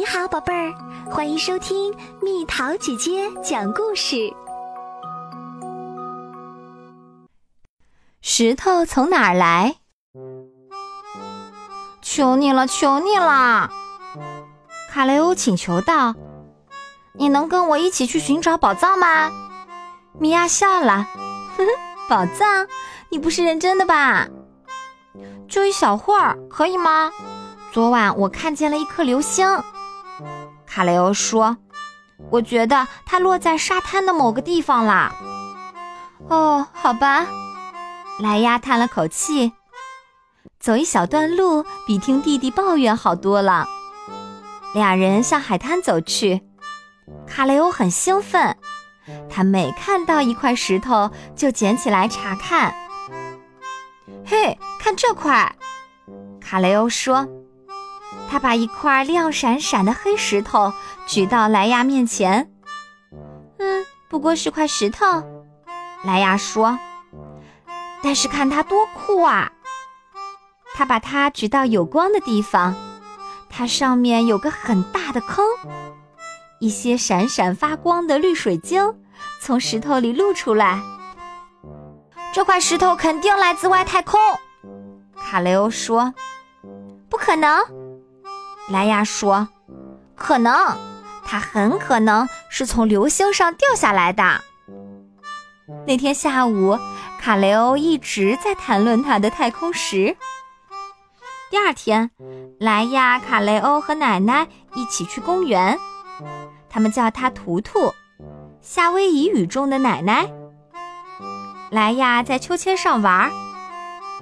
你好，宝贝儿，欢迎收听蜜桃姐姐讲故事。石头从哪儿来？求你了，求你了！卡雷欧请求道：“你能跟我一起去寻找宝藏吗？”米娅笑了：“呵呵，宝藏？你不是认真的吧？就一小会儿，可以吗？昨晚我看见了一颗流星。”卡雷欧说：“我觉得它落在沙滩的某个地方啦。”哦，好吧。莱亚叹了口气，走一小段路比听弟弟抱怨好多了。俩人向海滩走去，卡雷欧很兴奋，他每看到一块石头就捡起来查看。嘿，看这块！卡雷欧说。他把一块亮闪闪的黑石头举到莱亚面前。嗯，不过是块石头，莱亚说。但是看它多酷啊！他把它举到有光的地方，它上面有个很大的坑，一些闪闪发光的绿水晶从石头里露出来。这块石头肯定来自外太空，卡雷欧说。不可能。莱亚说：“可能，它很可能是从流星上掉下来的。”那天下午，卡雷欧一直在谈论他的太空石。第二天，莱亚、卡雷欧和奶奶一起去公园，他们叫他图图，夏威夷语中的奶奶。莱亚在秋千上玩，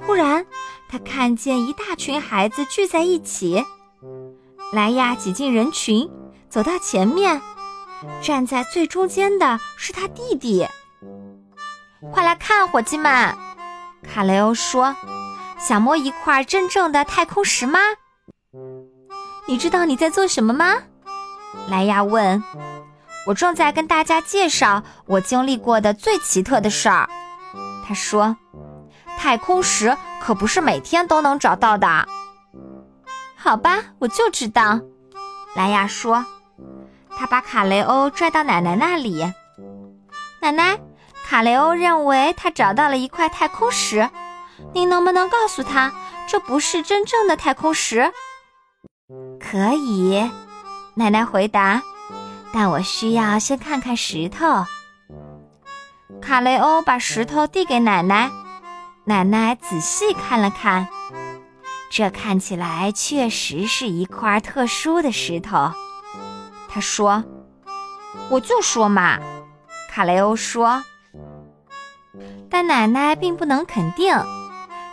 忽然他看见一大群孩子聚在一起。莱亚挤进人群，走到前面，站在最中间的是他弟弟。快来看，伙计们！卡雷欧说：“想摸一块真正的太空石吗？”你知道你在做什么吗？莱亚问。我正在跟大家介绍我经历过的最奇特的事儿。他说：“太空石可不是每天都能找到的。”好吧，我就知道。莱亚说，他把卡雷欧拽到奶奶那里。奶奶，卡雷欧认为他找到了一块太空石，您能不能告诉他，这不是真正的太空石？可以，奶奶回答。但我需要先看看石头。卡雷欧把石头递给奶奶，奶奶仔细看了看。这看起来确实是一块特殊的石头，他说：“我就说嘛。”卡雷欧说。但奶奶并不能肯定，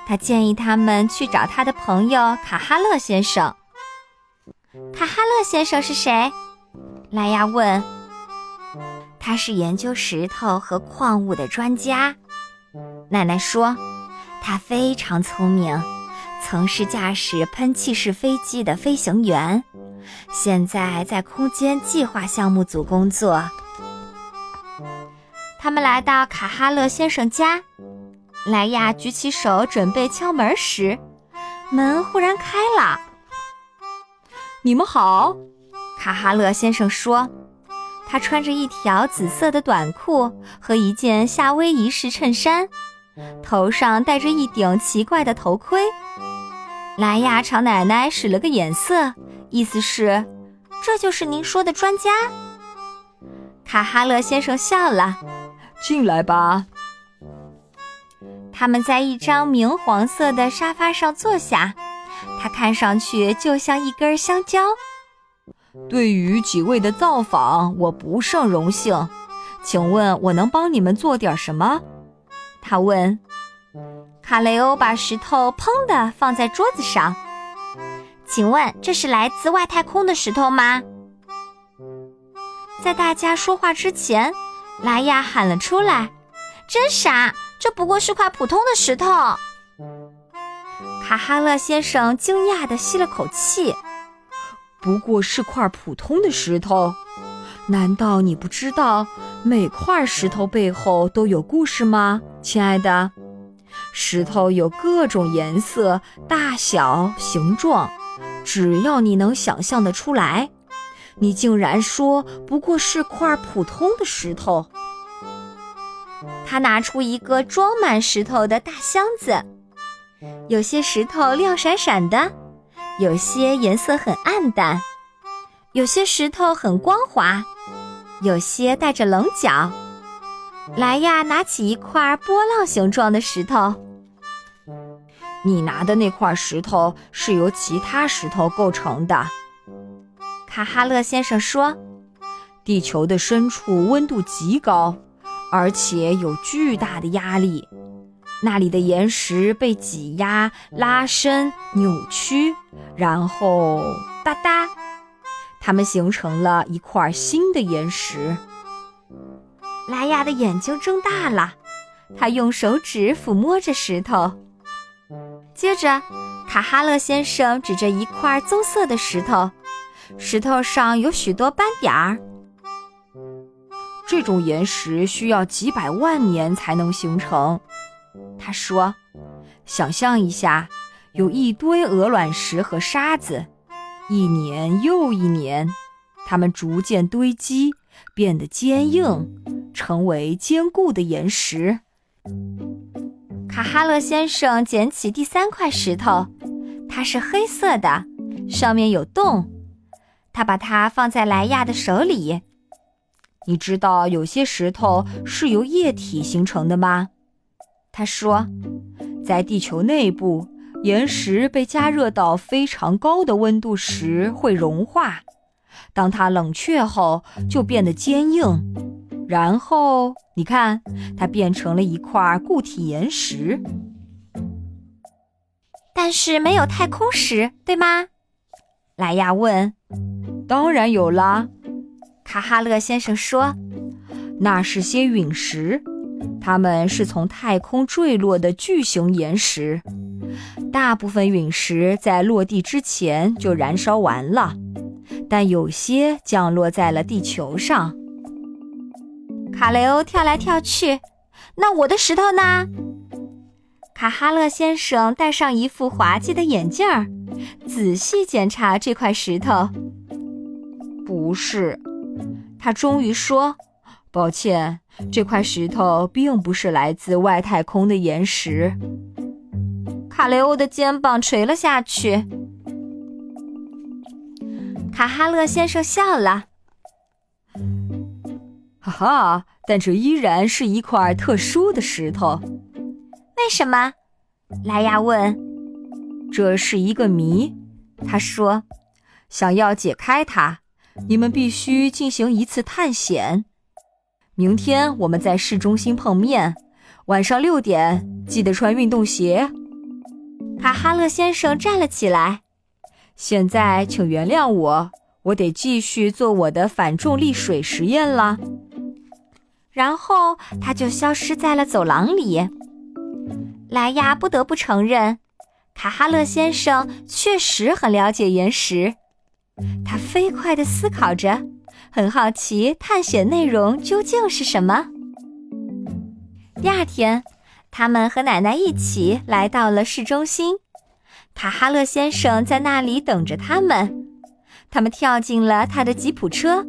她建议他们去找他的朋友卡哈勒先生。卡哈勒先生是谁？莱亚问。他是研究石头和矿物的专家。奶奶说，他非常聪明。曾是驾驶喷气式飞机的飞行员，现在在空间计划项目组工作。他们来到卡哈勒先生家，莱亚举起手准备敲门时，门忽然开了。“你们好。”卡哈勒先生说，他穿着一条紫色的短裤和一件夏威夷式衬衫，头上戴着一顶奇怪的头盔。莱亚朝奶奶使了个眼色，意思是：“这就是您说的专家。”卡哈勒先生笑了：“进来吧。”他们在一张明黄色的沙发上坐下，它看上去就像一根香蕉。对于几位的造访，我不胜荣幸。请问，我能帮你们做点什么？他问。卡雷欧把石头砰的放在桌子上。请问这是来自外太空的石头吗？在大家说话之前，拉亚喊了出来：“真傻，这不过是块普通的石头。”卡哈勒先生惊讶地吸了口气：“不过是块普通的石头？难道你不知道每块石头背后都有故事吗，亲爱的？”石头有各种颜色、大小、形状，只要你能想象得出来，你竟然说不过是块普通的石头。他拿出一个装满石头的大箱子，有些石头亮闪闪的，有些颜色很暗淡，有些石头很光滑，有些带着棱角。莱亚拿起一块波浪形状的石头，你拿的那块石头是由其他石头构成的。卡哈勒先生说：“地球的深处温度极高。”而且有巨大的压力，那里的岩石被挤压、拉伸、扭曲，然后哒哒，它们形成了一块新的岩石。莱亚的眼睛睁大了，他用手指抚摸着石头。接着，卡哈勒先生指着一块棕色的石头，石头上有许多斑点儿。这种岩石需要几百万年才能形成，他说：“想象一下，有一堆鹅卵石和沙子，一年又一年，它们逐渐堆积，变得坚硬，成为坚固的岩石。”卡哈勒先生捡起第三块石头，它是黑色的，上面有洞。他把它放在莱亚的手里。你知道有些石头是由液体形成的吗？他说，在地球内部，岩石被加热到非常高的温度时会融化，当它冷却后就变得坚硬，然后你看，它变成了一块固体岩石。但是没有太空石，对吗？莱亚问。当然有啦。卡哈勒先生说：“那是些陨石，它们是从太空坠落的巨型岩石。大部分陨石在落地之前就燃烧完了，但有些降落在了地球上。”卡雷欧跳来跳去。那我的石头呢？卡哈勒先生戴上一副滑稽的眼镜，仔细检查这块石头。不是。他终于说：“抱歉，这块石头并不是来自外太空的岩石。”卡雷欧的肩膀垂了下去。卡哈勒先生笑了：“哈哈，但这依然是一块特殊的石头。为什么？”莱亚问。“这是一个谜。”他说，“想要解开它。”你们必须进行一次探险。明天我们在市中心碰面，晚上六点，记得穿运动鞋。卡哈勒先生站了起来。现在，请原谅我，我得继续做我的反重力水实验了。然后他就消失在了走廊里。莱亚不得不承认，卡哈勒先生确实很了解岩石。他飞快地思考着，很好奇探险内容究竟是什么。第二天，他们和奶奶一起来到了市中心，卡哈勒先生在那里等着他们。他们跳进了他的吉普车。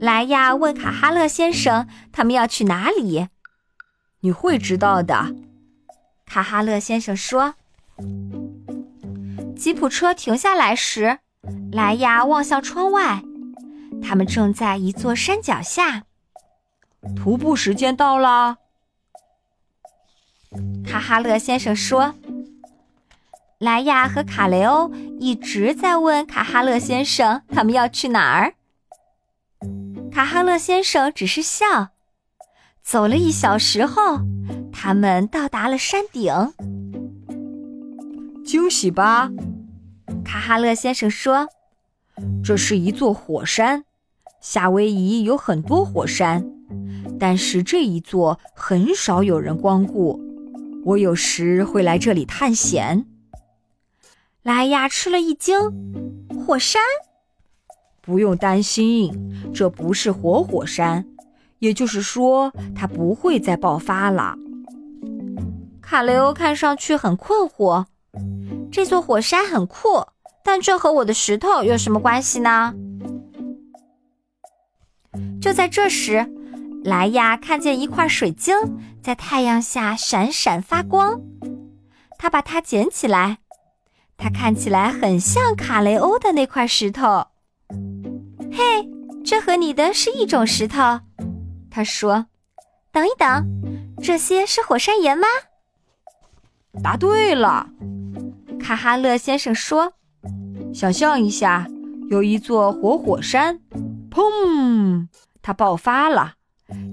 莱亚问卡哈勒先生：“他们要去哪里？”“你会知道的。”卡哈勒先生说。吉普车停下来时。莱亚望向窗外，他们正在一座山脚下。徒步时间到了，卡哈勒先生说。莱亚和卡雷欧一直在问卡哈勒先生他们要去哪儿。卡哈勒先生只是笑。走了一小时后，他们到达了山顶。惊喜吧？卡哈勒先生说：“这是一座火山，夏威夷有很多火山，但是这一座很少有人光顾。我有时会来这里探险。”莱亚吃了一惊：“火山？不用担心，这不是活火山，也就是说，它不会再爆发了。”卡雷欧看上去很困惑。这座火山很酷。但这和我的石头有什么关系呢？就在这时，莱亚看见一块水晶在太阳下闪闪发光，他把它捡起来。它看起来很像卡雷欧的那块石头。嘿，这和你的是一种石头，他说。等一等，这些是火山岩吗？答对了，卡哈勒先生说。想象一下，有一座活火山，砰，它爆发了，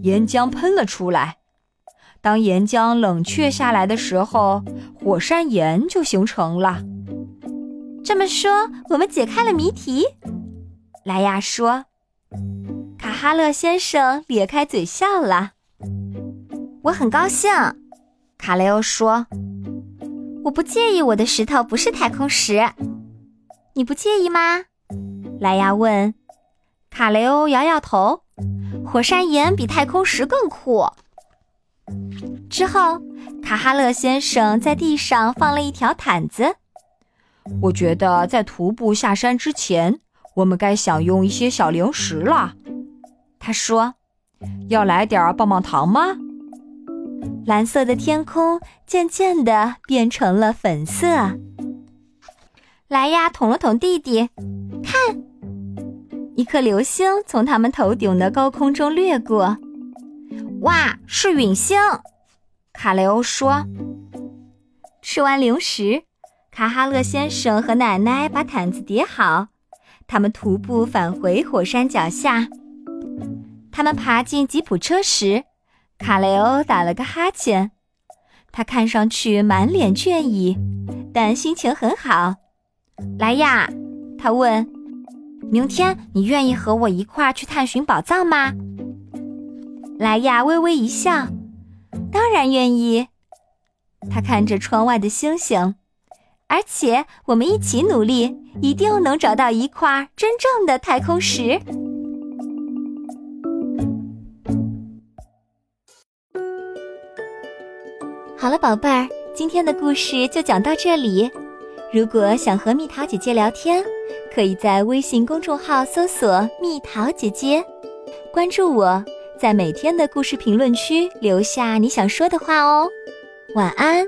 岩浆喷了出来。当岩浆冷却下来的时候，火山岩就形成了。这么说，我们解开了谜题。莱亚说：“卡哈勒先生咧开嘴笑了。”我很高兴，卡雷欧说：“我不介意我的石头不是太空石，你不介意吗？”莱亚问。卡雷欧摇摇头：“火山岩比太空石更酷。”之后，卡哈勒先生在地上放了一条毯子。我觉得在徒步下山之前，我们该享用一些小零食了。他说：“要来点棒棒糖吗？”蓝色的天空渐渐地变成了粉色。莱亚捅了捅弟弟，看，一颗流星从他们头顶的高空中掠过。哇，是陨星！卡雷欧说。吃完零食。卡哈勒先生和奶奶把毯子叠好，他们徒步返回火山脚下。他们爬进吉普车时，卡雷欧打了个哈欠。他看上去满脸倦意，但心情很好。莱亚，他问：“明天你愿意和我一块儿去探寻宝藏吗？”莱亚微微一笑：“当然愿意。”他看着窗外的星星。而且我们一起努力，一定能找到一块真正的太空石。好了，宝贝儿，今天的故事就讲到这里。如果想和蜜桃姐姐聊天，可以在微信公众号搜索“蜜桃姐姐”，关注我，在每天的故事评论区留下你想说的话哦。晚安。